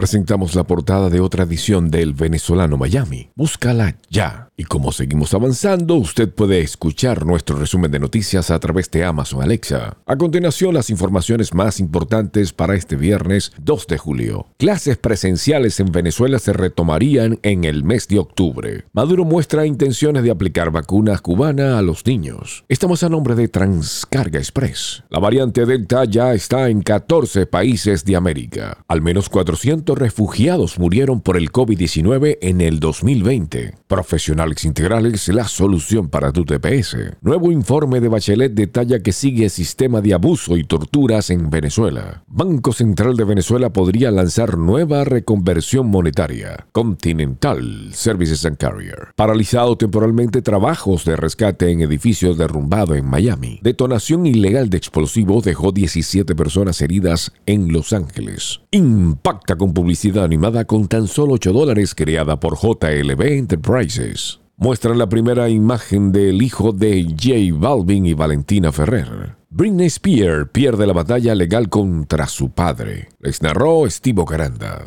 presentamos la portada de otra edición del Venezolano Miami. Búscala ya. Y como seguimos avanzando, usted puede escuchar nuestro resumen de noticias a través de Amazon Alexa. A continuación, las informaciones más importantes para este viernes 2 de julio. Clases presenciales en Venezuela se retomarían en el mes de octubre. Maduro muestra intenciones de aplicar vacunas cubanas a los niños. Estamos a nombre de Transcarga Express. La variante Delta ya está en 14 países de América. Al menos 400 refugiados murieron por el COVID-19 en el 2020. Profesional Integrales, la solución para tu TPS. Nuevo informe de Bachelet detalla que sigue sistema de abuso y torturas en Venezuela. Banco Central de Venezuela podría lanzar nueva reconversión monetaria. Continental Services and Carrier. Paralizado temporalmente trabajos de rescate en edificio derrumbado en Miami. Detonación ilegal de explosivos dejó 17 personas heridas en Los Ángeles. Impacta con publicidad animada con tan solo 8 dólares creada por JLB Enterprises muestran la primera imagen del hijo de J Balvin y Valentina Ferrer. Britney Spears pierde la batalla legal contra su padre. Les narró Steve Caranda.